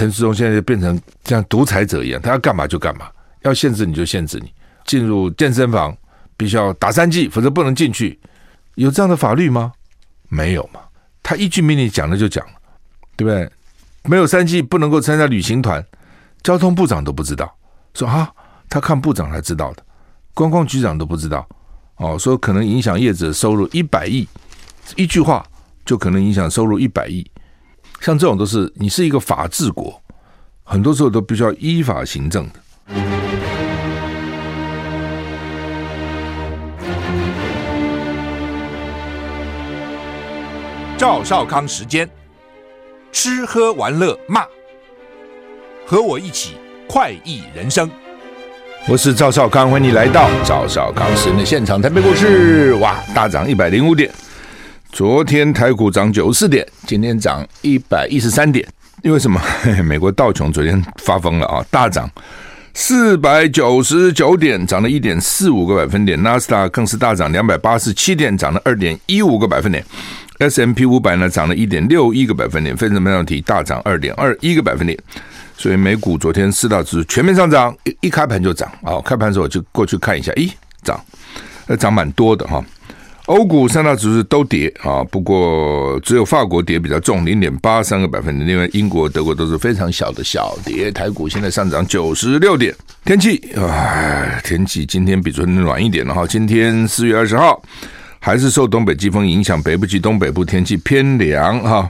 陈时中现在就变成像独裁者一样，他要干嘛就干嘛，要限制你就限制你，进入健身房必须要打三剂，否则不能进去。有这样的法律吗？没有嘛。他一句命令讲了就讲了，对不对？没有三剂不能够参加旅行团，交通部长都不知道，说啊，他看部长才知道的，观光局长都不知道，哦，说可能影响业者收入一百亿，一句话就可能影响收入一百亿。像这种都是你是一个法治国，很多时候都必须要依法行政的。赵少康时间，吃喝玩乐骂，和我一起快意人生。我是赵少康，欢迎你来到赵少康时间的现场。台北股市哇，大涨一百零五点。昨天台股涨九十四点，今天涨一百一十三点。因为什么？美国道琼昨天发疯了啊，大涨四百九十九点，涨了一点四五个百分点。纳斯达更是大涨两百八十七点，涨了二点一五个百分点。S M P 五百呢，涨了一点六一个百分点。费城半导体大涨二点二一个百分点。所以美股昨天四大指数全面上涨，一一开盘就涨啊！开盘的时候就过去看一下，咦，涨，呃，涨蛮多的哈。欧股三大指数都跌啊，不过只有法国跌比较重，零点八三个百分点。另外，英国、德国都是非常小的小跌。台股现在上涨九十六点。天气啊，天气今天比昨天暖一点了哈。今天四月二十号，还是受东北季风影响，北部及东北部天气偏凉哈。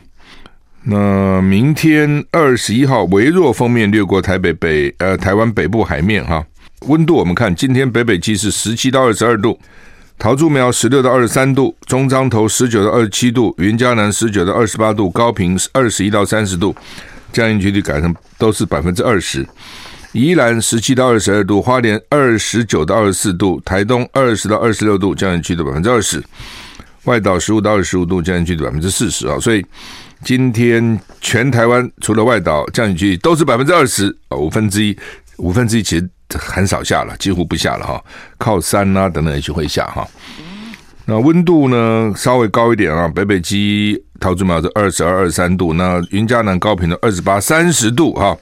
那明天二十一号，微弱风面掠过台北北呃台湾北部海面哈。温度我们看，今天北北基是十七到二十二度。桃竹苗十六到二十三度，中彰投十九到二十七度，云嘉南十九到二十八度，高屏二十一到三十度，降雨几率改成都是百分之二十。宜兰十七到二十二度，花莲二十九到二十四度，台东二十到二十六度，降雨区的百分之二十。外岛十五到二十五度，降雨区的百分之四十啊。所以今天全台湾除了外岛降雨区都是百分之二十啊，五分之一，五分之一其实。很少下了，几乎不下了哈。靠山啊等等也许会下哈。那温度呢稍微高一点啊，北北基桃竹苗是二十二、二三度，那云嘉南高屏的二十八、三十度哈。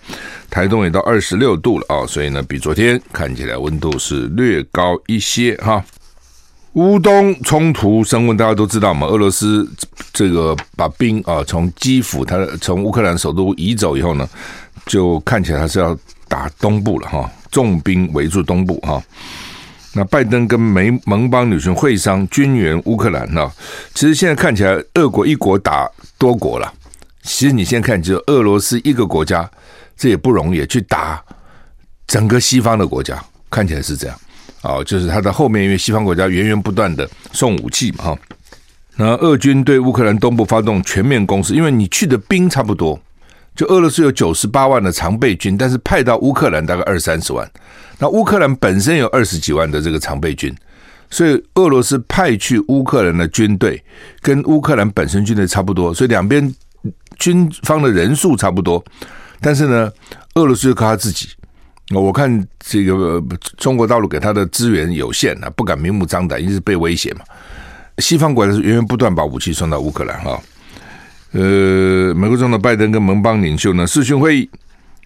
台东也到二十六度了啊，所以呢比昨天看起来温度是略高一些哈。乌东冲突升温，大家都知道嘛，俄罗斯这个把兵啊从基辅，他从乌克兰首都移走以后呢，就看起来他是要打东部了哈。重兵围住东部哈，那拜登跟美盟邦女权会商军援乌克兰呢？其实现在看起来，俄国一国打多国了。其实你现在看，只有俄罗斯一个国家，这也不容易去打整个西方的国家，看起来是这样。哦，就是他的后面，因为西方国家源源不断的送武器嘛哈。那俄军对乌克兰东部发动全面攻势，因为你去的兵差不多。就俄罗斯有九十八万的常备军，但是派到乌克兰大概二三十万。那乌克兰本身有二十几万的这个常备军，所以俄罗斯派去乌克兰的军队跟乌克兰本身军队差不多，所以两边军方的人数差不多。但是呢，俄罗斯就靠他自己。我看这个中国大陆给他的资源有限啊，不敢明目张胆，一直被威胁嘛。西方国家是源源不断把武器送到乌克兰哈。呃，美国总统拜登跟盟邦领袖呢视讯会议，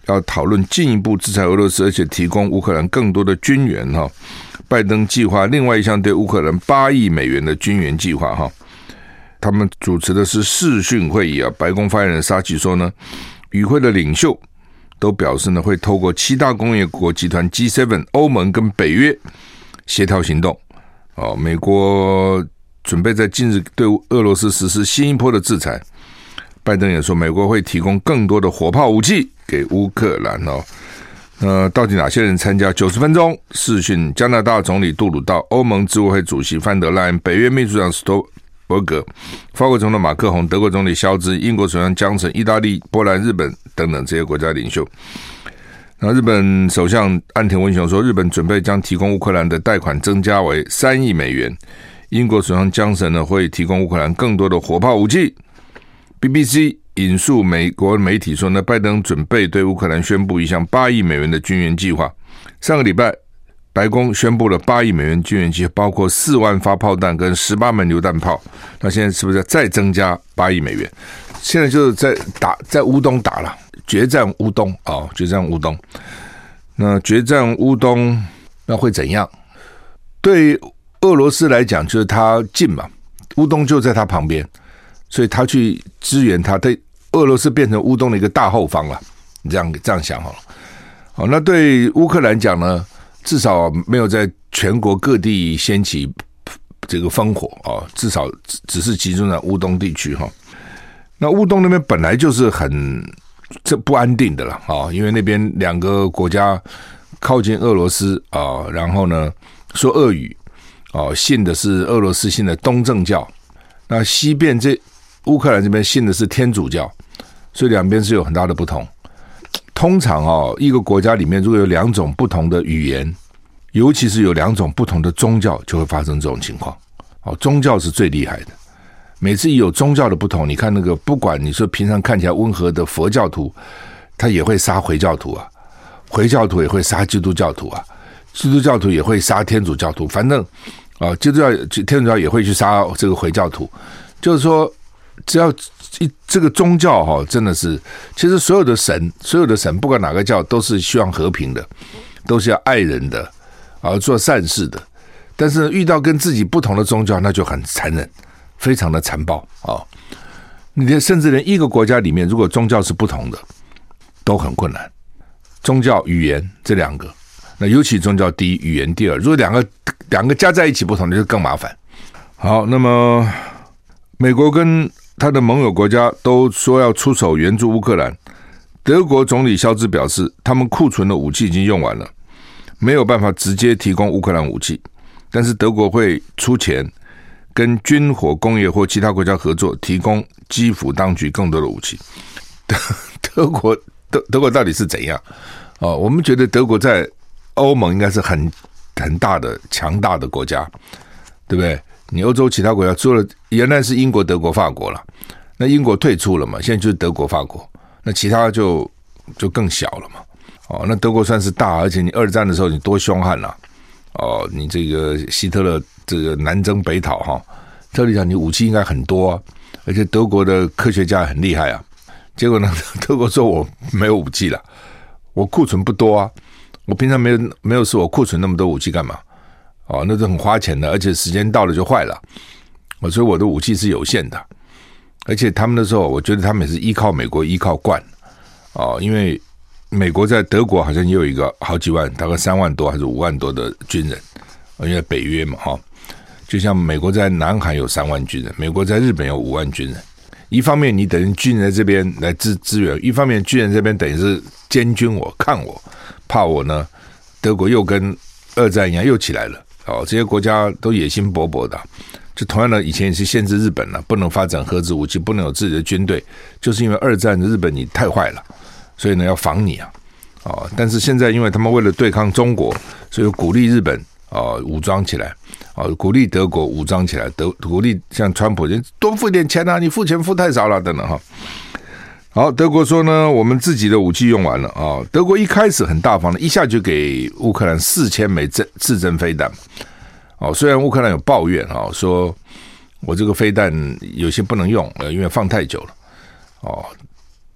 要讨论进一步制裁俄罗斯，而且提供乌克兰更多的军援哈。拜登计划另外一项对乌克兰八亿美元的军援计划哈。他们主持的是视讯会议啊。白宫发言人沙奇说呢，与会的领袖都表示呢，会透过七大工业国集团 G7、欧盟跟北约协调行动。哦，美国准备在近日对俄罗斯实施新一波的制裁。拜登也说，美国会提供更多的火炮武器给乌克兰哦。那到底哪些人参加九十分钟视讯？加拿大总理杜鲁道、欧盟执委会主席范德莱恩、北约秘书长斯托伯格、法国总统马克宏、德国总理肖兹、英国首相江森、意大利、波兰、日本等等这些国家领袖。那日本首相岸田文雄说，日本准备将提供乌克兰的贷款增加为三亿美元。英国首相江森呢会提供乌克兰更多的火炮武器。BBC 引述美国媒体说呢，拜登准备对乌克兰宣布一项八亿美元的军援计划。上个礼拜，白宫宣布了八亿美元军援计划，包括四万发炮弹跟十八门榴弹炮。那现在是不是再增加八亿美元？现在就是在打，在乌东打了决战乌东啊，决战乌东。那决战乌东，那会怎样？对俄罗斯来讲，就是他近嘛，乌东就在他旁边，所以他去支援他，对俄罗斯变成乌东的一个大后方了。你这样这样想好了。好，那对乌克兰讲呢，至少没有在全国各地掀起这个烽火啊，至少只是集中在乌东地区哈。那乌东那边本来就是很这不安定的了啊，因为那边两个国家靠近俄罗斯啊，然后呢说俄语啊，信的是俄罗斯信的东正教，那西边这乌克兰这边信的是天主教，所以两边是有很大的不同。通常啊，一个国家里面如果有两种不同的语言，尤其是有两种不同的宗教，就会发生这种情况。哦，宗教是最厉害的。每次一有宗教的不同，你看那个，不管你说平常看起来温和的佛教徒，他也会杀回教徒啊；回教徒也会杀基督教徒啊；基督教徒也会杀天主教徒。反正啊，基督教、天主教也会去杀这个回教徒。就是说，只要一这个宗教哈，真的是，其实所有的神，所有的神，不管哪个教，都是希望和平的，都是要爱人的，啊，做善事的。但是遇到跟自己不同的宗教，那就很残忍。非常的残暴啊！你连甚至连一个国家里面，如果宗教是不同的，都很困难。宗教、语言这两个，那尤其宗教第一，语言第二。如果两个两个加在一起不同，那就更麻烦。好，那么美国跟他的盟友国家都说要出手援助乌克兰。德国总理肖兹表示，他们库存的武器已经用完了，没有办法直接提供乌克兰武器，但是德国会出钱。跟军火工业或其他国家合作，提供基辅当局更多的武器。德 德国德德国到底是怎样？哦，我们觉得德国在欧盟应该是很很大的强大的国家，对不对？你欧洲其他国家除了原来是英国、德国、法国了，那英国退出了嘛？现在就是德国、法国，那其他就就更小了嘛。哦，那德国算是大，而且你二战的时候你多凶悍呐！哦，你这个希特勒。这个南征北讨哈，照理讲你武器应该很多啊，而且德国的科学家很厉害啊。结果呢，德国说我没有武器了，我库存不多啊，我平常没有没有说我库存那么多武器干嘛？哦，那是很花钱的，而且时间到了就坏了。我说我的武器是有限的，而且他们那时候，我觉得他们也是依靠美国依靠惯哦，因为美国在德国好像也有一个好几万，大概三万多还是五万多的军人，因为北约嘛哈。就像美国在南海有三万军人，美国在日本有五万军人。一方面你等于军人在这边来支支援，一方面军人这边等于是监军我、看我，怕我呢。德国又跟二战一样又起来了。哦，这些国家都野心勃勃的。就同样的，以前也是限制日本了，不能发展核子武器，不能有自己的军队，就是因为二战日本你太坏了，所以呢要防你啊。哦，但是现在因为他们为了对抗中国，所以鼓励日本。啊，武装起来！啊，鼓励德国武装起来，德鼓励像川普，人多付点钱啊，你付钱付太少了，等等哈。好，德国说呢，我们自己的武器用完了啊。德国一开始很大方的，一下就给乌克兰四千枚针刺针飞弹。哦，虽然乌克兰有抱怨啊，说我这个飞弹有些不能用，呃，因为放太久了。哦，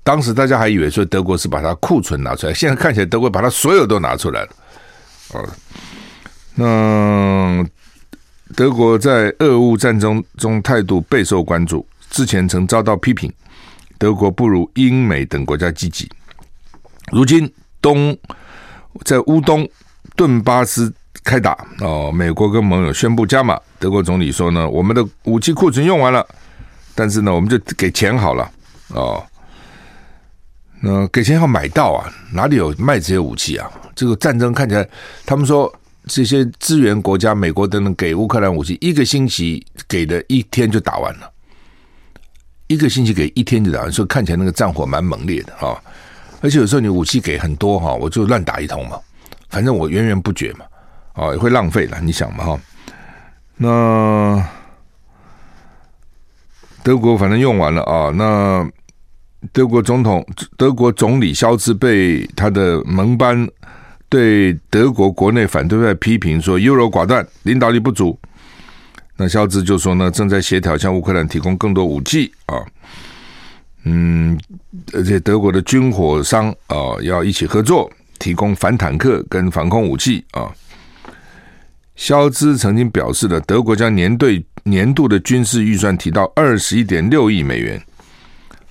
当时大家还以为说德国是把它库存拿出来，现在看起来德国把它所有都拿出来了。哦。那德国在俄乌战争中态度备受关注，之前曾遭到批评，德国不如英美等国家积极。如今东在乌东顿巴斯开打哦，美国跟盟友宣布加码。德国总理说呢，我们的武器库存用完了，但是呢，我们就给钱好了哦。那给钱要买到啊，哪里有卖这些武器啊？这个战争看起来，他们说。这些支援国家，美国都能给乌克兰武器，一个星期给的一天就打完了，一个星期给一天就打完，所以看起来那个战火蛮猛烈的啊！而且有时候你武器给很多哈，我就乱打一通嘛，反正我源源不绝嘛，啊，也会浪费了，你想嘛哈？那德国反正用完了啊，那德国总统、德国总理肖兹被他的盟班。对德国国内反对派批评说优柔寡断、领导力不足。那肖兹就说呢，正在协调向乌克兰提供更多武器啊。嗯，而且德国的军火商啊、要一起合作，提供反坦克跟防空武器啊。肖兹曾经表示了，德国将年对年度的军事预算提到二十一点六亿美元，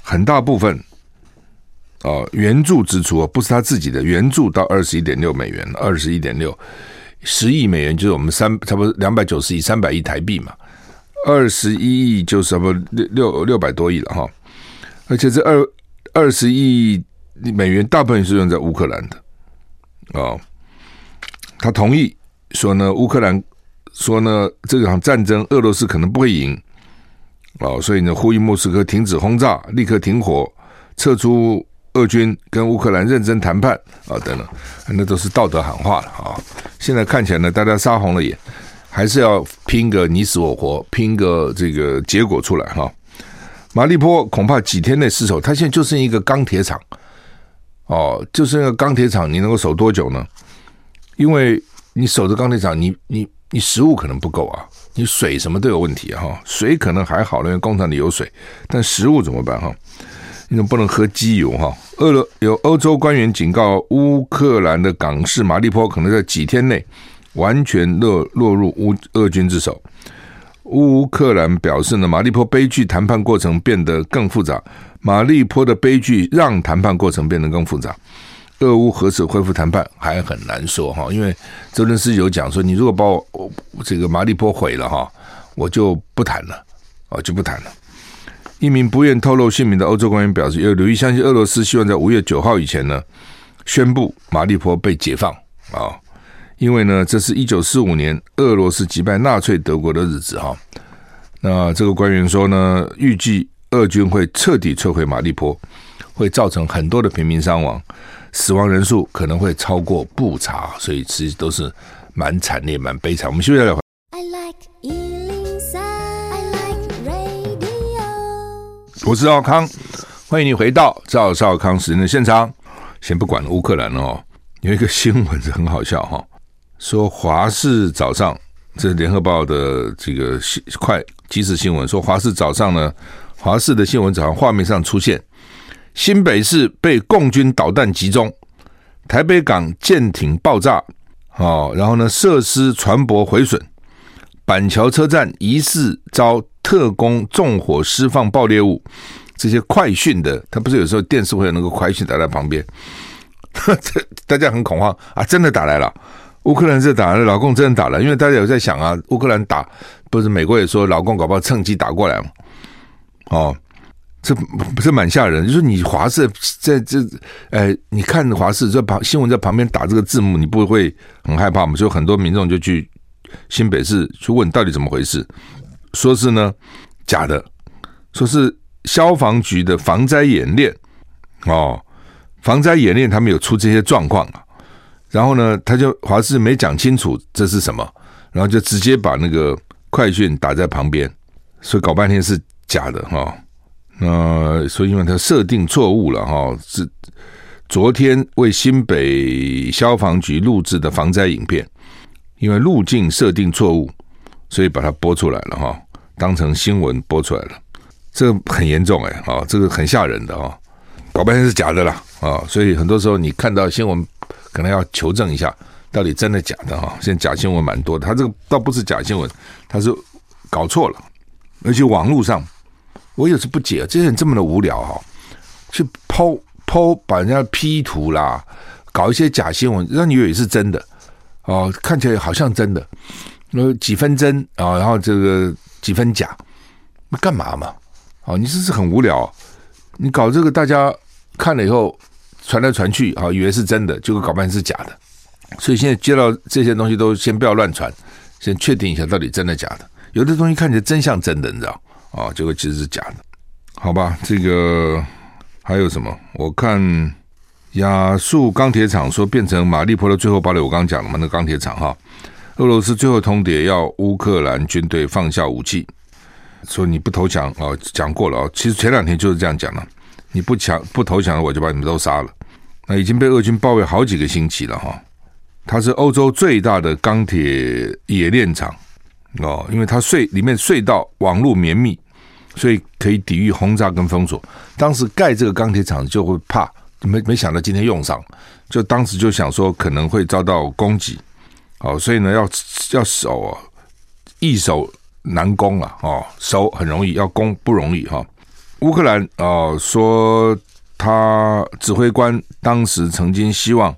很大部分。哦，援助支出啊不是他自己的援助到二十一点六美元，二十一点六十亿美元就是我们三差不多两百九十亿三百亿台币嘛，二十一亿就是差不六六六百多亿了哈，而且这二二十亿美元大部分是用在乌克兰的。哦，他同意说呢，乌克兰说呢，这场战争俄罗斯可能不会赢。哦，所以呢，呼吁莫斯科停止轰炸，立刻停火，撤出。俄军跟乌克兰认真谈判啊，等等，那都是道德喊话了啊。现在看起来呢，大家杀红了眼，还是要拼个你死我活，拼个这个结果出来哈。马利波恐怕几天内失守，他现在就剩一个钢铁厂哦，就剩一个钢铁厂，你能够守多久呢？因为你守着钢铁厂，你你你食物可能不够啊，你水什么都有问题哈。水可能还好，因为工厂里有水，但食物怎么办哈？你总不能喝机油哈。俄罗有欧洲官员警告，乌克兰的港市马利坡可能在几天内完全落落入乌俄军之手。乌克兰表示呢，马利坡悲剧谈判过程变得更复杂。马利坡的悲剧让谈判过程变得更复杂。俄乌何时恢复谈判还很难说哈，因为泽伦斯基有讲说，你如果把我这个马利坡毁了哈，我就不谈了，哦，就不谈了。一名不愿透露姓名的欧洲官员表示，要留意相信俄罗斯希望在五月九号以前呢，宣布马利坡被解放啊，因为呢，这是一九四五年俄罗斯击败纳粹德国的日子哈。那这个官员说呢，预计俄军会彻底摧毁马利坡，会造成很多的平民伤亡，死亡人数可能会超过布查，所以其实都是蛮惨烈、蛮悲惨。我们休息一下。我是赵康，欢迎你回到赵少康时间的现场。先不管乌克兰哦，有一个新闻是很好笑哈，说华视早上，这是联合报的这个新快即时新闻，说华视早上呢，华视的新闻早上画面上出现新北市被共军导弹集中，台北港舰艇爆炸，哦，然后呢设施船舶毁损，板桥车站疑似遭。特工纵火释放爆裂物，这些快讯的，他不是有时候电视会有那个快讯打在旁边，这 大家很恐慌啊！真的打来了，乌克兰这打来了，老共真的打了，因为大家有在想啊，乌克兰打不是美国也说老共搞不好趁机打过来嘛？哦，这不是蛮吓人？就是你华视在这，哎，你看华视这旁新闻在旁边打这个字幕，你不会很害怕吗？所以很多民众就去新北市去问到底怎么回事。说是呢，假的，说是消防局的防灾演练。哦，防灾演练他们有出这些状况啊，然后呢，他就华视没讲清楚这是什么，然后就直接把那个快讯打在旁边，所以搞半天是假的哈。那、所以因为他设定错误了哈，是昨天为新北消防局录制的防灾影片，因为路径设定错误，所以把它播出来了哈。当成新闻播出来了，这很严重哎啊，这个很吓人的啊，搞半天是假的啦啊，所以很多时候你看到新闻，可能要求证一下，到底真的假的哈。现在假新闻蛮多的，他这个倒不是假新闻，他是搞错了，而且网络上我有时不解，这些人这么的无聊哈，去抛抛把人家 P 图啦，搞一些假新闻，让你以为是真的哦，看起来好像真的，那几分真啊，然后这个。几分假？那干嘛嘛？哦，你这是很无聊。你搞这个，大家看了以后传来传去，啊，以为是真的，结果搞半天是假的。所以现在接到这些东西，都先不要乱传，先确定一下到底真的假的。有的东西看起来真像真的，你知道？啊，结果其实是假的。好吧，这个还有什么？我看亚速钢铁厂说变成马利坡的最后堡垒，我刚刚讲了嘛，那钢铁厂哈。俄罗斯最后通牒要乌克兰军队放下武器，说你不投降啊，讲过了啊。其实前两天就是这样讲了，你不强不投降，我就把你们都杀了。那已经被俄军包围好几个星期了哈。它是欧洲最大的钢铁冶炼厂哦，因为它隧里面隧道网络绵密，所以可以抵御轰炸跟封锁。当时盖这个钢铁厂就会怕，没没想到今天用上，就当时就想说可能会遭到攻击，哦，所以呢要要守啊，易守难攻啊，哦，守很容易，要攻不容易哈。乌克兰哦说他指挥官当时曾经希望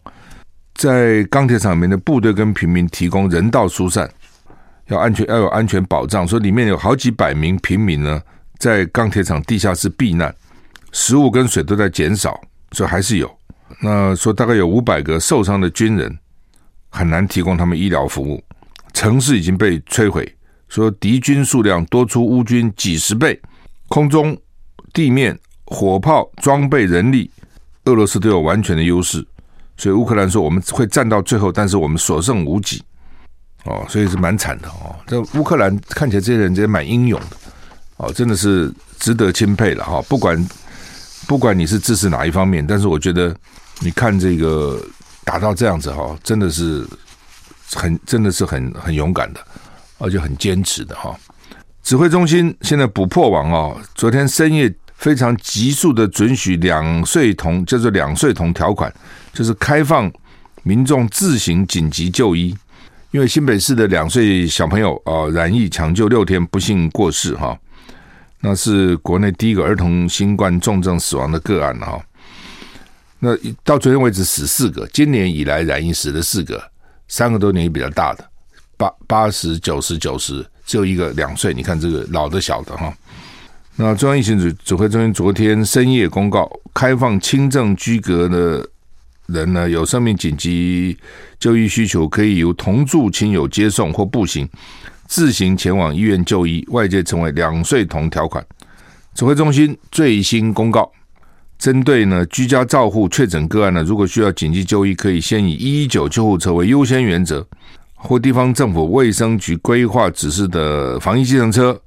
在钢铁厂里面的部队跟平民提供人道疏散，要安全要有安全保障，说里面有好几百名平民呢。在钢铁厂地下室避难，食物跟水都在减少，所以还是有。那说大概有五百个受伤的军人，很难提供他们医疗服务。城市已经被摧毁，说敌军数量多出乌军几十倍，空中、地面、火炮、装备、人力，俄罗斯都有完全的优势。所以乌克兰说我们会战到最后，但是我们所剩无几。哦，所以是蛮惨的哦。这乌克兰看起来这些人真蛮英勇的。哦，真的是值得钦佩了哈！不管不管你是支持哪一方面，但是我觉得你看这个打到这样子哈，真的是很真的是很很勇敢的，而且很坚持的哈。指挥中心现在补破网哦，昨天深夜非常急速的准许两岁童叫做两岁童条款，就是开放民众自行紧急就医，因为新北市的两岁小朋友啊染疫抢救六天不幸过世哈。那是国内第一个儿童新冠重症死亡的个案哈。那到昨天为止死四个，今年以来染疫死了四个，三个都年纪比较大的，八八十九十九十，只有一个两岁。你看这个老的小的哈。那中央疫情指指挥中心昨天深夜公告，开放轻症居隔的人呢，有生命紧急就医需求，可以由同住亲友接送或步行。自行前往医院就医，外界称为“两岁童条款”。指挥中心最新公告，针对呢居家照护确诊个案呢，如果需要紧急就医，可以先以一一九救护车为优先原则，或地方政府卫生局规划指示的防疫计程车，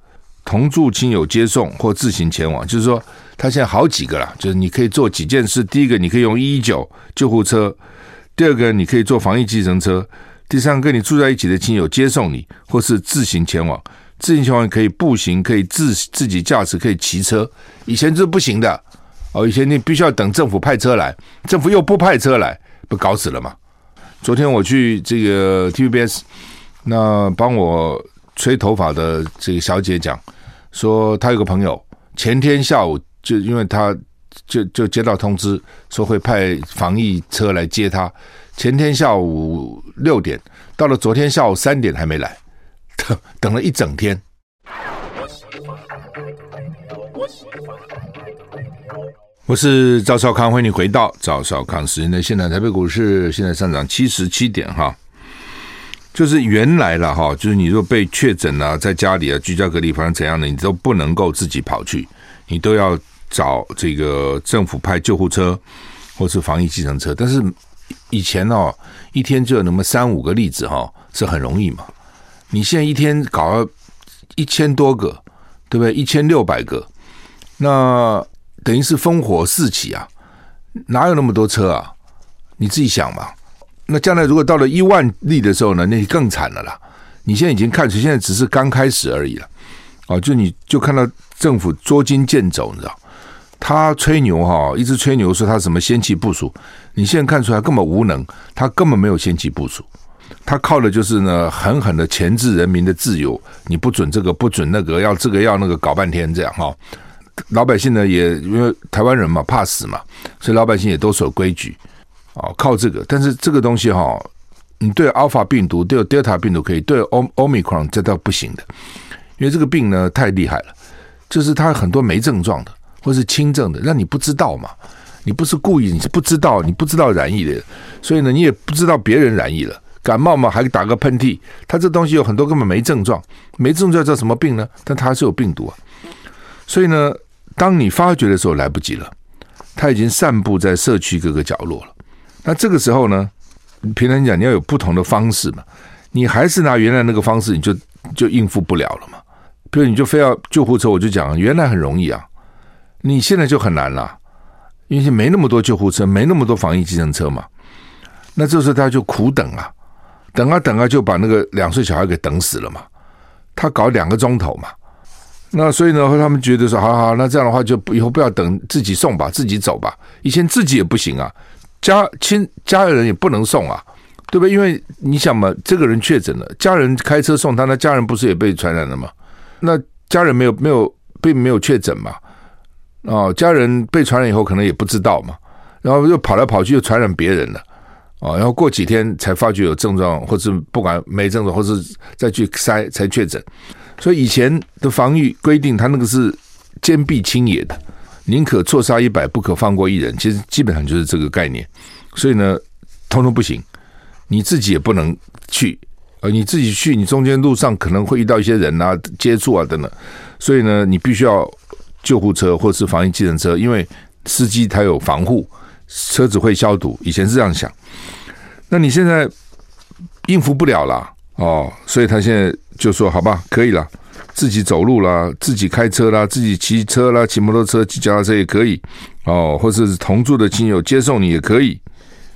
同住亲友接送或自行前往。就是说，他现在好几个了，就是你可以做几件事：第一个，你可以用一一九救护车；第二个，你可以坐防疫计程车。第三个，跟你住在一起的亲友接送你，或是自行前往。自行前往可以步行，可以自自己驾驶，可以骑车。以前是不行的哦，以前你必须要等政府派车来，政府又不派车来，不搞死了吗？昨天我去这个 TVBS，那帮我吹头发的这个小姐讲说，她有个朋友前天下午就因为她就就接到通知说会派防疫车来接她。前天下午六点到了，昨天下午三点还没来，等等了一整天。我是赵少康，欢迎你回到赵少康时间的现场。台北股市现在上涨七十七点哈，就是原来了哈，就是你若被确诊啊，在家里啊居家隔离，反正怎样的，你都不能够自己跑去，你都要找这个政府派救护车或是防疫计程车，但是。以前哦，一天就有那么三五个例子哈，是很容易嘛。你现在一天搞了一千多个，对不对？一千六百个，那等于是烽火四起啊！哪有那么多车啊？你自己想嘛。那将来如果到了一万例的时候呢，那更惨了啦。你现在已经看出，现在只是刚开始而已了。哦，就你就看到政府捉襟见肘，你知道。他吹牛哈，一直吹牛说他什么先期部署，你现在看出来根本无能，他根本没有先期部署，他靠的就是呢狠狠的钳制人民的自由，你不准这个不准那个，要这个要那个，搞半天这样哈。老百姓呢也因为台湾人嘛怕死嘛，所以老百姓也都守规矩，哦靠这个，但是这个东西哈，你对阿尔法病毒对德尔塔病毒可以，对欧欧米克戎这倒不行的，因为这个病呢太厉害了，就是它很多没症状的。或是轻症的，让你不知道嘛？你不是故意，你是不知道，你不知道染疫的，所以呢，你也不知道别人染疫了。感冒嘛，还打个喷嚏，它这东西有很多根本没症状，没症状叫什么病呢？但它还是有病毒啊。所以呢，当你发觉的时候来不及了，它已经散布在社区各个角落了。那这个时候呢，平常讲你要有不同的方式嘛，你还是拿原来那个方式，你就就应付不了了嘛。比如你就非要救护车，我就讲原来很容易啊。你现在就很难了，因为没那么多救护车，没那么多防疫计程车嘛。那这时候他就苦等啊，等啊等啊，就把那个两岁小孩给等死了嘛。他搞两个钟头嘛，那所以呢，他们觉得说，好好，那这样的话就以后不要等自己送吧，自己走吧。以前自己也不行啊，家亲家人也不能送啊，对不对？因为你想嘛，这个人确诊了，家人开车送他，那家人不是也被传染了吗？那家人没有没有并没有确诊嘛？哦，家人被传染以后可能也不知道嘛，然后又跑来跑去又传染别人了。哦，然后过几天才发觉有症状，或是不管没症状，或是再去筛才确诊。所以以前的防御规定，他那个是坚壁清野的，宁可错杀一百，不可放过一人。其实基本上就是这个概念。所以呢，通通不行，你自己也不能去。呃，你自己去，你中间路上可能会遇到一些人啊，接触啊等等。所以呢，你必须要救护车或是防疫计程车，因为司机他有防护。车子会消毒，以前是这样想，那你现在应付不了了哦，所以他现在就说好吧，可以了，自己走路啦，自己开车啦，自己骑车啦，骑摩托车、骑脚踏车也可以哦，或者是同住的亲友接送你也可以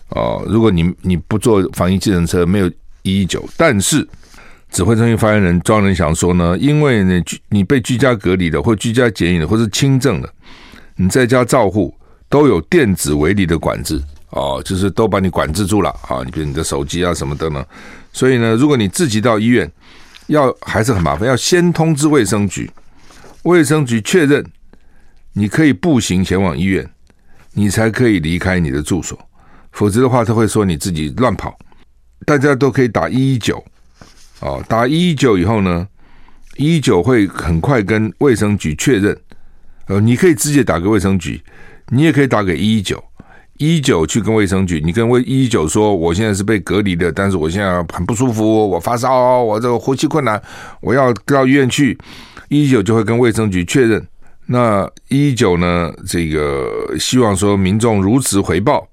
哦。如果你你不坐防疫计程车，没有一一九，但是指挥中心发言人庄人祥说呢，因为你你被居家隔离的，或居家检疫的，或是轻症的，你在家照护。都有电子围篱的管制哦，就是都把你管制住了啊！你比如你的手机啊什么的呢？所以呢，如果你自己到医院，要还是很麻烦，要先通知卫生局，卫生局确认你可以步行前往医院，你才可以离开你的住所，否则的话他会说你自己乱跑。大家都可以打一一九哦，打一一九以后呢，一一九会很快跟卫生局确认，呃，你可以直接打给卫生局。你也可以打给一一九，一九去跟卫生局，你跟卫一九说，我现在是被隔离的，但是我现在很不舒服，我发烧，我这个呼吸困难，我要到医院去，一九就会跟卫生局确认。那一九呢，这个希望说民众如实回报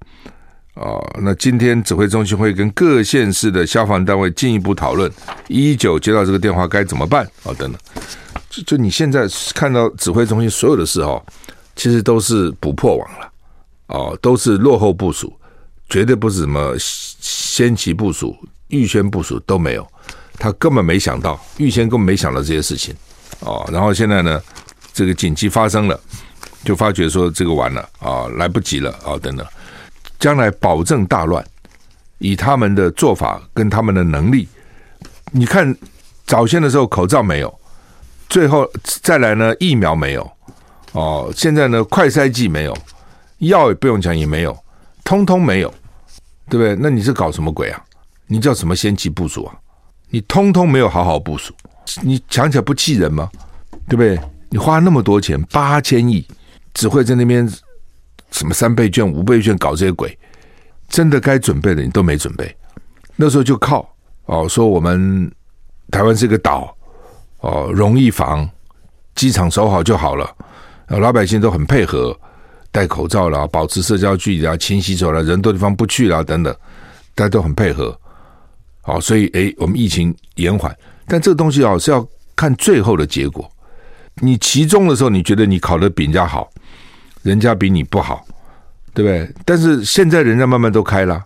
啊。那今天指挥中心会跟各县市的消防单位进一步讨论，一九接到这个电话该怎么办啊？等等，就就你现在看到指挥中心所有的事哈。其实都是补破网了，哦，都是落后部署，绝对不是什么先期部署、预先部署都没有，他根本没想到，预先根本没想到这些事情，哦，然后现在呢，这个紧急发生了，就发觉说这个完了啊、来不及了啊、等等，将来保证大乱，以他们的做法跟他们的能力，你看早先的时候口罩没有，最后再来呢疫苗没有。哦，现在呢，快筛剂没有，药也不用讲，也没有，通通没有，对不对？那你是搞什么鬼啊？你叫什么先期部署啊？你通通没有好好部署，你想起来不气人吗？对不对？你花那么多钱，八千亿，只会在那边什么三倍券、五倍券搞这些鬼，真的该准备的你都没准备。那时候就靠哦，说我们台湾是个岛，哦，容易防，机场守好就好了。老百姓都很配合，戴口罩啦，保持社交距离啊，勤洗手了，人多地方不去啦，等等，大家都很配合。好，所以诶，我们疫情延缓，但这个东西啊是要看最后的结果。你其中的时候，你觉得你考得比人家好，人家比你不好，对不对？但是现在人家慢慢都开了，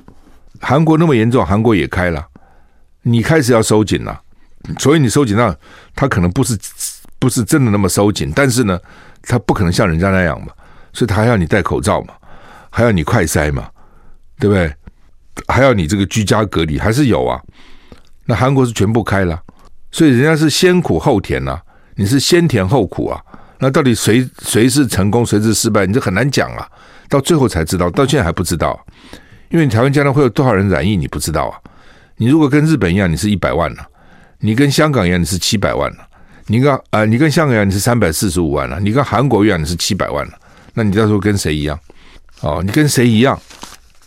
韩国那么严重，韩国也开了，你开始要收紧了，所以你收紧那，他可能不是不是真的那么收紧，但是呢。他不可能像人家那样嘛，所以他还要你戴口罩嘛，还要你快筛嘛，对不对？还要你这个居家隔离，还是有啊。那韩国是全部开了，所以人家是先苦后甜呐、你是先甜后苦啊。那到底谁谁是成功，谁是失败，你这很难讲啊。到最后才知道，到现在还不知道，因为你台湾将来会有多少人染疫，你不知道啊。你如果跟日本一样，你是一百万了、你跟香港一样，你是七百万了、你跟呃，你跟香港一样，你是三百四十五万了；你跟韩国一样，你是七百万了。那你到时候跟谁一样？哦，你跟谁一样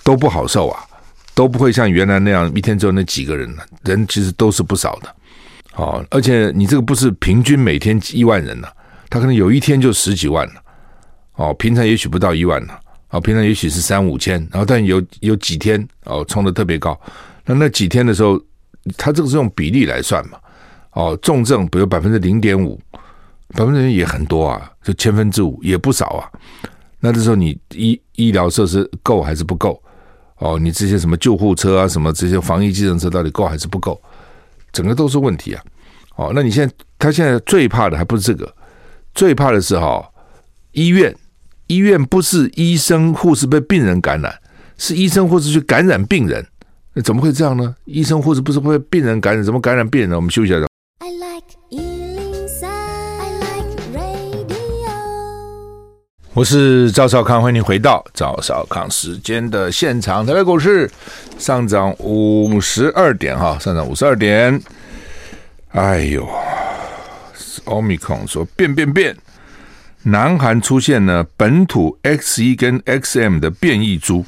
都不好受啊，都不会像原来那样一天只有那几个人了。人其实都是不少的。哦，而且你这个不是平均每天一万人了，他可能有一天就十几万了。哦，平常也许不到一万了。哦，平常也许是三五千，然后但有有几天哦冲得特别高。那那几天的时候，他这个是用比例来算嘛？哦，重症比如百分之零点五，百分之也很多啊，就千分之五也不少啊。那这时候你医医疗设施够还是不够？哦，你这些什么救护车啊，什么这些防疫计程车到底够还是不够？整个都是问题啊。哦，那你现在他现在最怕的还不是这个，最怕的是哈，医院医院不是医生护士被病人感染，是医生护士去感染病人，那怎么会这样呢？医生护士不是被病人感染，怎么感染病人呢？我们休息一下。我是赵少康，欢迎你回到赵少康时间的现场。台北股市上涨五十二点，哈，上涨五十二点。哎呦，Omicron 说变变变，南韩出现了本土 XE 跟 XM 的变异株，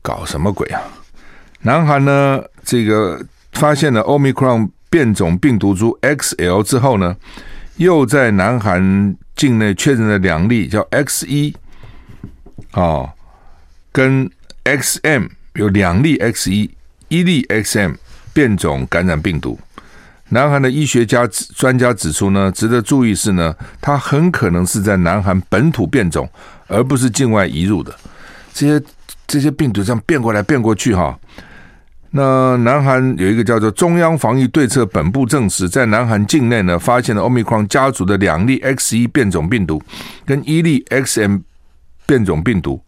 搞什么鬼啊？南韩呢，这个发现了 Omicron 变种病毒株 XL 之后呢，又在南韩。境内确认了两例叫 X 一，啊，跟 XM 有两例 X 一一例 XM 变种感染病毒。南韩的医学家专家指出呢，值得注意是呢，它很可能是在南韩本土变种，而不是境外移入的。这些这些病毒这样变过来变过去哈。那南韩有一个叫做中央防疫对策本部证实，在南韩境内呢，发现了 Omicron 家族的两例 X 一变种病毒，跟一例 XM 变种病毒。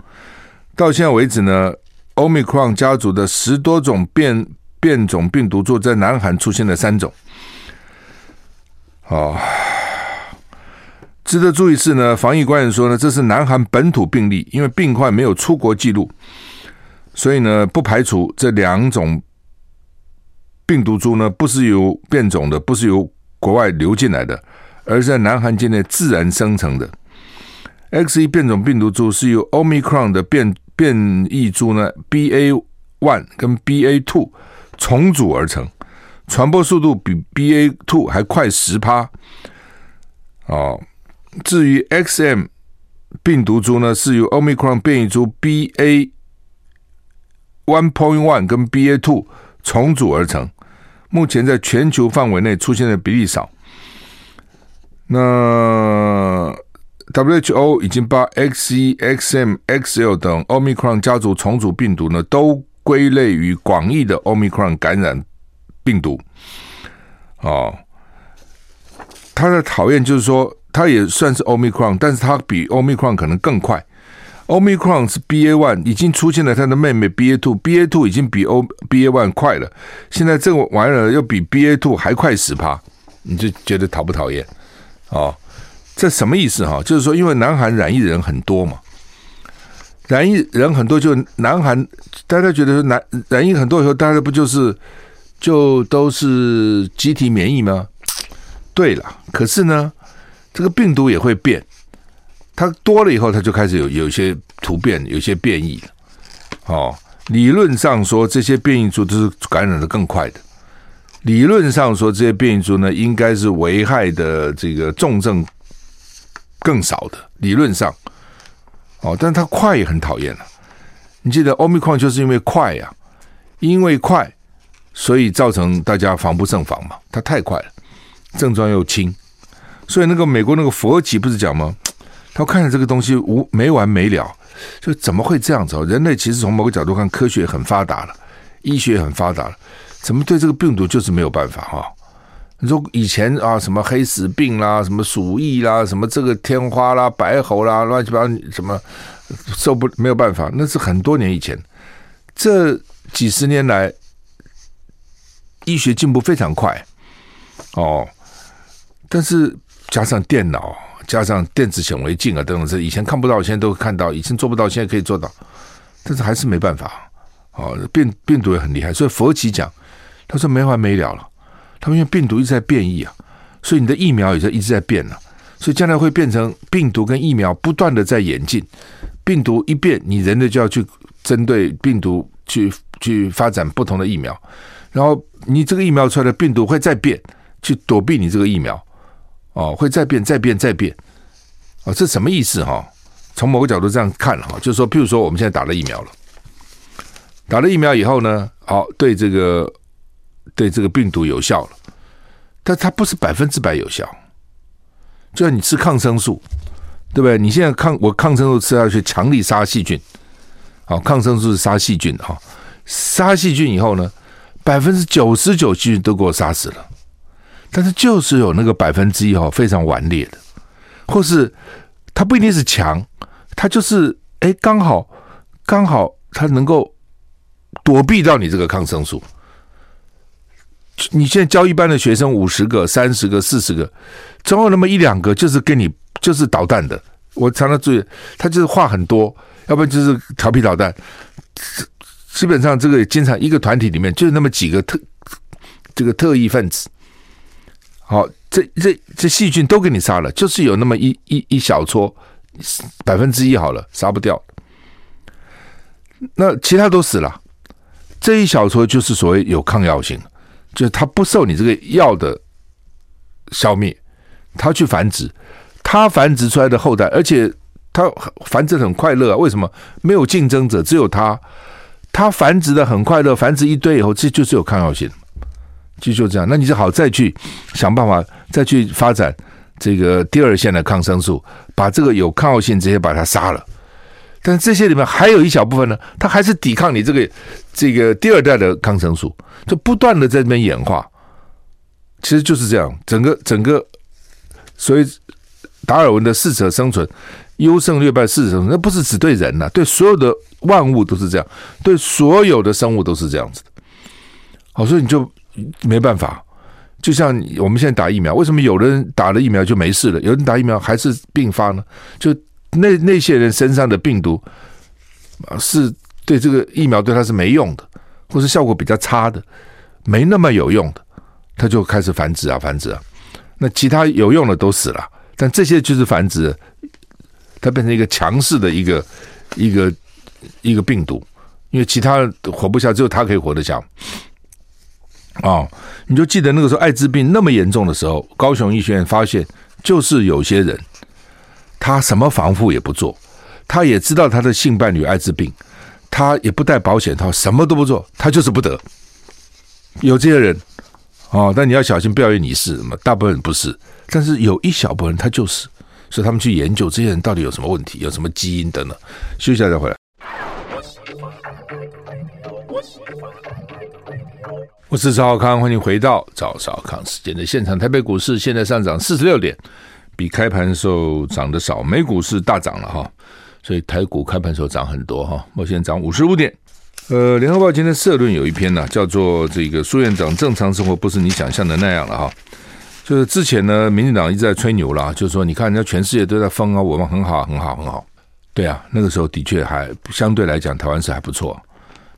到现在为止呢，Omicron 家族的十多种变变种病毒就在南韩出现了三种。哦，值得注意是呢，防疫官员说呢，这是南韩本土病例，因为病患没有出国记录。所以呢，不排除这两种病毒株呢，不是由变种的，不是由国外流进来的，而是在南韩境内自然生成的。X 一变种病毒株是由 Omicron 的变变异株呢 BA one 跟 BA two 重组而成，传播速度比 BA two 还快十趴。哦，至于 XM 病毒株呢，是由 Omicron 变异株 BA One point one 跟 BA two 重组而成，目前在全球范围内出现的比例少。那 WHO 已经把 XE、XM、XL 等 Omicron 家族重组病毒呢，都归类于广义的 Omicron 感染病毒。哦，它的讨厌就是说，它也算是 Omicron，但是它比 Omicron 可能更快。Omicron 是 BA one 已经出现了，它的妹妹 BA two，BA two 已经比 O BA one 快了。现在这个玩意儿又比 BA two 还快十趴，你就觉得讨不讨厌？哦，这什么意思哈？就是说，因为南韩染疫人很多嘛，染疫人很多，就南韩大家觉得说南染疫很多以后，大家不就是就都是集体免疫吗？对了，可是呢，这个病毒也会变。它多了以后，它就开始有有一些突变，有一些变异了。哦，理论上说，这些变异株都是感染的更快的。理论上说，这些变异株呢，应该是危害的这个重症更少的。理论上，哦，但它快也很讨厌了。你记得 Omicron 就是因为快呀、啊，因为快，所以造成大家防不胜防嘛。它太快了，症状又轻，所以那个美国那个佛奇不是讲吗？他看着这个东西无没完没了，就怎么会这样子？哦人类其实从某个角度看，科学很发达了，医学很发达了，怎么对这个病毒就是没有办法哈？你说以前啊，什么黑死病啦，什么鼠疫啦，什么这个天花啦、白喉啦，乱七八糟什么受不没有办法，那是很多年以前。这几十年来，医学进步非常快哦，但是加上电脑。加上电子显微镜啊等等，这以前看不到，现在都看到；以前做不到，现在可以做到。但是还是没办法，哦，病病毒也很厉害。所以佛奇讲，他说没完没了了。他们因为病毒一直在变异啊，所以你的疫苗也在一直在变了。所以将来会变成病毒跟疫苗不断的在演进。病毒一变，你人类就要去针对病毒去去发展不同的疫苗。然后你这个疫苗出来的病毒会再变，去躲避你这个疫苗。哦，会再变，再变，再变，哦，这什么意思哈？从某个角度这样看哈，就是说，譬如说，我们现在打了疫苗了，打了疫苗以后呢，好，对这个对这个病毒有效了，但它不是百分之百有效。就像你吃抗生素，对不对？你现在抗我抗生素吃下去，强力杀细菌，好，抗生素是杀细菌的哈，杀细菌以后呢，百分之九十九细菌都给我杀死了。但是就是有那个百分之一哈，非常顽劣的，或是他不一定是强，他就是哎刚好刚好他能够躲避到你这个抗生素。你现在教一般的学生五十个、三十个、四十个，总有那么一两个就是跟你就是捣蛋的。我常常注意，他就是话很多，要不然就是调皮捣蛋。基本上这个经常一个团体里面就是那么几个特这个特异分子。好，这这这细菌都给你杀了，就是有那么一一一小撮百分之一好了，杀不掉。那其他都死了，这一小撮就是所谓有抗药性。就是它不受你这个药的消灭，它去繁殖，它繁殖出来的后代，而且它繁殖很快乐啊。为什么？没有竞争者，只有它，它繁殖的很快乐，繁殖一堆以后，这就是有抗药性，就就这样。那你就好再去想办法，再去发展这个第二线的抗生素，把这个有抗药性直接把它杀了。但这些里面还有一小部分呢，它还是抵抗你这个这个第二代的抗生素，就不断的在这边演化。其实就是这样，整个整个，所以达尔文的适者生存，优胜劣败，适者生存，那不是只对人呐、对所有的万物都是这样，对所有的生物都是这样子的。好，所以你就没办法。就像我们现在打疫苗，为什么有的人打了疫苗就没事了，有人打疫苗还是并发呢？就那那些人身上的病毒，是对这个疫苗对他是没用的，或是效果比较差的，没那么有用的，他就开始繁殖啊繁殖啊。那其他有用的都死了，但这些就是繁殖，它变成一个强势的一个一个一个病毒，因为其他活不下，只有它可以活得下。哦，你就记得那个时候艾滋病那么严重的时候，高雄医学院发现，就是有些人。他什么防护也不做，他也知道他的性伴侣艾滋病，他也不戴保险套，什么都不做，他就是不得。有这些人哦，但你要小心，不要以为你是什么，大部分人不是，但是有一小部分人他就是，所以他们去研究这些人到底有什么问题，有什么基因等等。休息一下再回来。我是赵少康，欢迎回到赵少康时间的现场。台北股市现在上涨四十六点。比开盘时候涨得少，美股是大涨了哈，所以台股开盘时候涨很多哈，目前涨五十五点。呃，联合报今天社论有一篇呢，叫做“这个苏院长正常生活不是你想象的那样了”哈，就是之前呢，民进党一直在吹牛啦，就是说你看人家全世界都在疯啊，我们很好很好很好，对啊，那个时候的确还相对来讲台湾是还不错，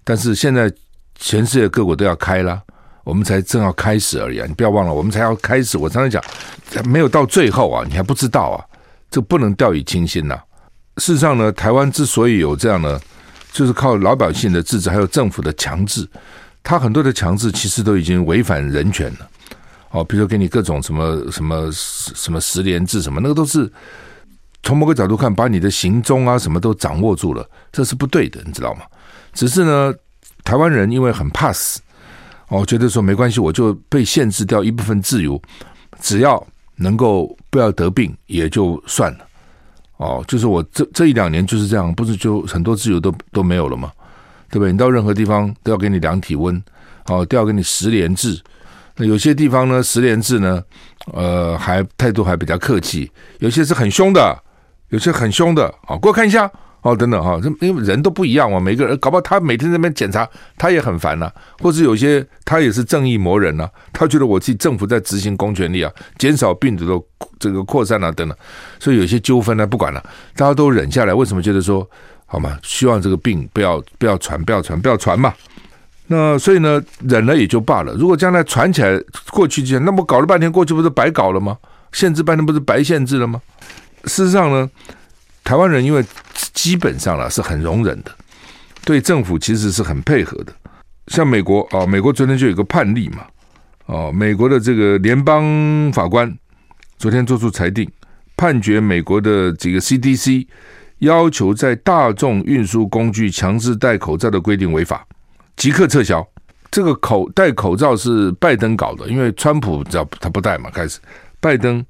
但是现在全世界各国都要开了。我们才正要开始而已啊！你不要忘了，我们才要开始。我常常讲，没有到最后啊，你还不知道啊，这不能掉以轻心呐、事实上呢，台湾之所以有这样呢，就是靠老百姓的自治，还有政府的强制。他很多的强制其实都已经违反人权了。哦，比如说给你各种什么什么什么十连制什么，那个都是从某个角度看，把你的行踪啊什么都掌握住了，这是不对的，你知道吗？只是呢，台湾人因为很怕死。哦觉得说没关系，我就被限制掉一部分自由，只要能够不要得病也就算了。哦，就是我这这一两年就是这样，不是就很多自由都都没有了吗？对不对？你到任何地方都要给你量体温，哦，都要给你十连制。那有些地方呢，十连制呢，呃，还态度还比较客气，有些是很凶的，有些很凶的。好，给我看一下。哦，等等哈，这因为人都不一样嘛，每个人搞不好他每天在那边检查，他也很烦呐、或者有些他也是正义魔人呐、他觉得我自己政府在执行公权力啊，减少病毒的这个扩散啊，等等，所以有些纠纷呢，不管了，大家都忍下来。为什么觉得说好嘛？希望这个病不要不要传，不要传，不要传嘛。那所以呢，忍了也就罢了。如果将来传起来，过去就那么搞了半天，过去不是白搞了吗？限制半天不是白限制了吗？事实上呢，台湾人因为。基本上啦是很容忍的，对政府其实是很配合的。像美国啊，美国昨天就有个判例嘛，哦，美国的这个联邦法官昨天做出裁定，判决美国的这个 CDC 要求在大众运输工具强制戴口罩的规定违法，即刻撤销。这个口戴口罩是拜登搞的，因为川普只要他不戴嘛，开始拜登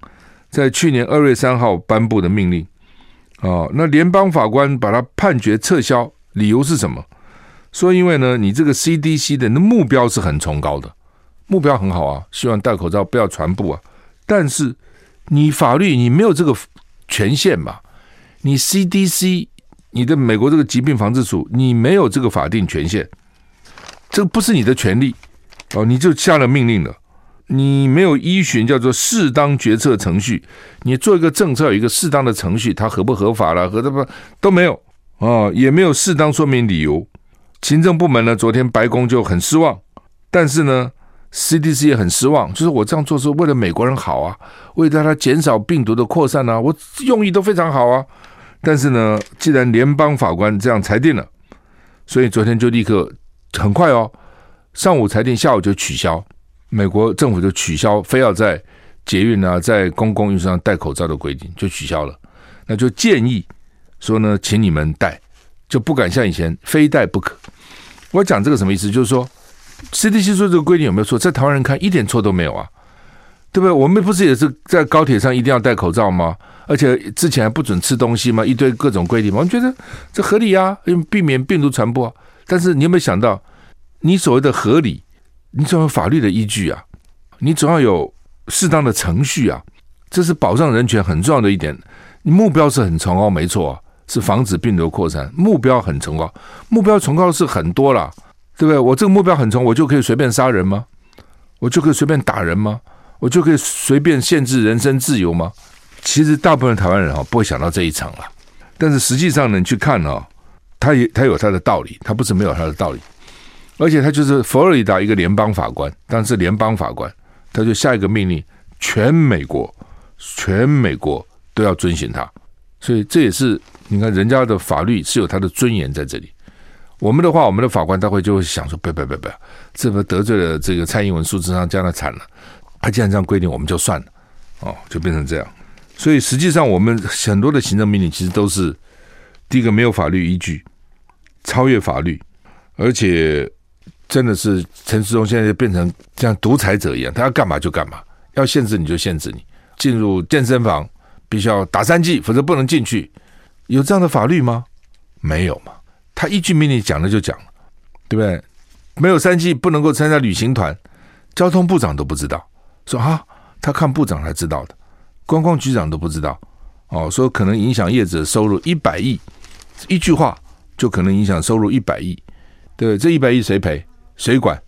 在去年二月三号颁布的命令。哦，那联邦法官把他判决撤销，理由是什么？说因为呢，你这个 CDC 的那目标是很崇高的，目标很好啊，希望戴口罩不要传播啊。但是你法律你没有这个权限嘛。你 CDC，你的美国这个疾病防治署，你没有这个法定权限，这不是你的权利哦，你就下了命令了。你没有依循叫做适当决策程序，你做一个政策有一个适当的程序，它合不合法了，合的不都没有啊，也没有适当说明理由。行政部门呢，昨天白宫就很失望，但是呢，CDC 也很失望，就是我这样做是为了美国人好啊，为了他减少病毒的扩散啊，我用意都非常好啊。但是呢，既然联邦法官这样裁定了，所以昨天就立刻很快哦，上午裁定，下午就取消。美国政府就取消非要在捷运啊，在公共运输上戴口罩的规定，就取消了。那就建议说呢，请你们戴，就不敢像以前非戴不可。我讲这个什么意思？就是说，CDC 说这个规定有没有错？在台湾人看一点错都没有啊，对不对？我们不是也是在高铁上一定要戴口罩吗？而且之前还不准吃东西吗？一堆各种规定，我们觉得这合理啊，因为避免病毒传播。但是你有没有想到，你所谓的合理？你总要有法律的依据啊，你总要有适当的程序啊，这是保障人权很重要的一点。你目标是很崇高，没错，是防止病毒扩散，目标很崇高，目标崇高是很多啦，对不对？我这个目标很崇，我就可以随便杀人吗？我就可以随便打人吗？我就可以随便限制人身自由吗？其实大部分台湾人哈不会想到这一层了，但是实际上呢，你去看哦，他也他有他的道理，他不是没有他的道理。而且他就是佛罗里达一个联邦法官，但是联邦法官他就下一个命令，全美国，全美国都要遵循他，所以这也是你看人家的法律是有他的尊严在这里。我们的话，我们的法官大会就会想说，不不不不，这个得罪了这个蔡英文、数字上，将来惨了。他既然这样规定，我们就算了，哦，就变成这样。所以实际上，我们很多的行政命令其实都是第一个没有法律依据，超越法律，而且。真的是陈时中现在就变成像独裁者一样，他要干嘛就干嘛，要限制你就限制你，进入健身房必须要打三剂，否则不能进去。有这样的法律吗？没有嘛。他一句命令讲了就讲了，对不对？没有三剂不能够参加旅行团，交通部长都不知道，说啊，他看部长才知道的，观光局长都不知道。哦，说可能影响业者收入一百亿，一句话就可能影响收入一百亿，对，这一百亿谁赔？谁管？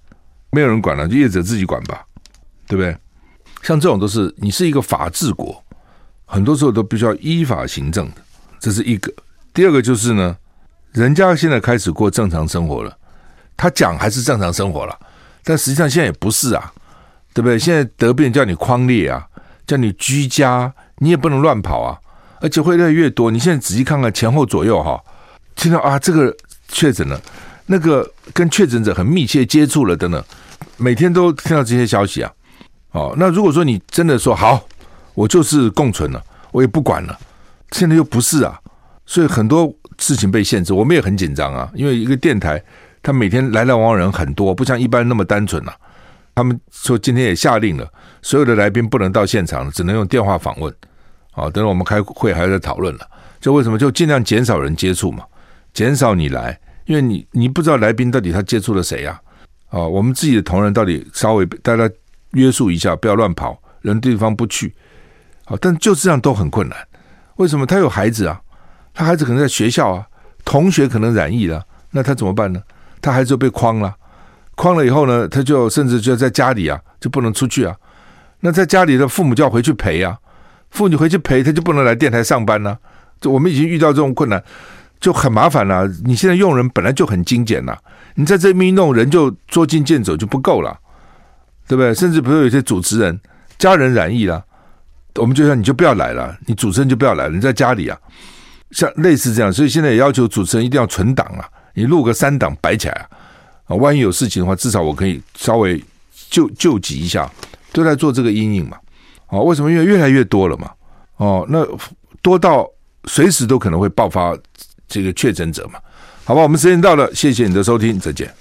没有人管了，就业者自己管吧，对不对？像这种都是你是一个法治国，很多时候都必须要依法行政的，这是一个。第二个就是呢，人家现在开始过正常生活了，他讲还是正常生活了，但实际上现在也不是啊，对不对？现在得病叫你匡列啊，叫你居家，你也不能乱跑啊，而且会越来越多。你现在仔细看看前后左右哈，听到啊这个确诊了。那个跟确诊者很密切接触了的呢，每天都听到这些消息啊。哦，那如果说你真的说好，我就是共存了，我也不管了，现在又不是啊，所以很多事情被限制，我们也很紧张啊。因为一个电台，他每天来来往往人很多，不像一般那么单纯了。他们说今天也下令了，所有的来宾不能到现场，只能用电话访问。好，等会我们开会还在讨论了，就为什么就尽量减少人接触嘛，减少你来。因为你你不知道来宾到底他接触了谁呀？啊，我们自己的同仁到底稍微大家约束一下，不要乱跑，人对方不去。好，但就这样都很困难。为什么？他有孩子啊，他孩子可能在学校啊，同学可能染疫了，那他怎么办呢？他孩子就被框了，框了以后呢，他就甚至就在家里啊，就不能出去啊。那在家里的父母就要回去陪啊，父母回去陪，他就不能来电台上班呢。就我们已经遇到这种困难。就很麻烦了。你现在用人本来就很精简了，你在这边弄人就捉襟见肘就不够了，对不对？甚至比如有些主持人家人染疫了，我们就说你就不要来了，你主持人就不要来了，你在家里啊，像类似这样，所以现在也要求主持人一定要存档啊，你录个三档摆起来啊，啊，万一有事情的话，至少我可以稍微救救急一下，都在做这个阴影嘛。哦，为什么？因为越来越多了嘛。哦，那多到随时都可能会爆发。这个确诊者嘛，好吧，我们时间到了，谢谢你的收听，再见。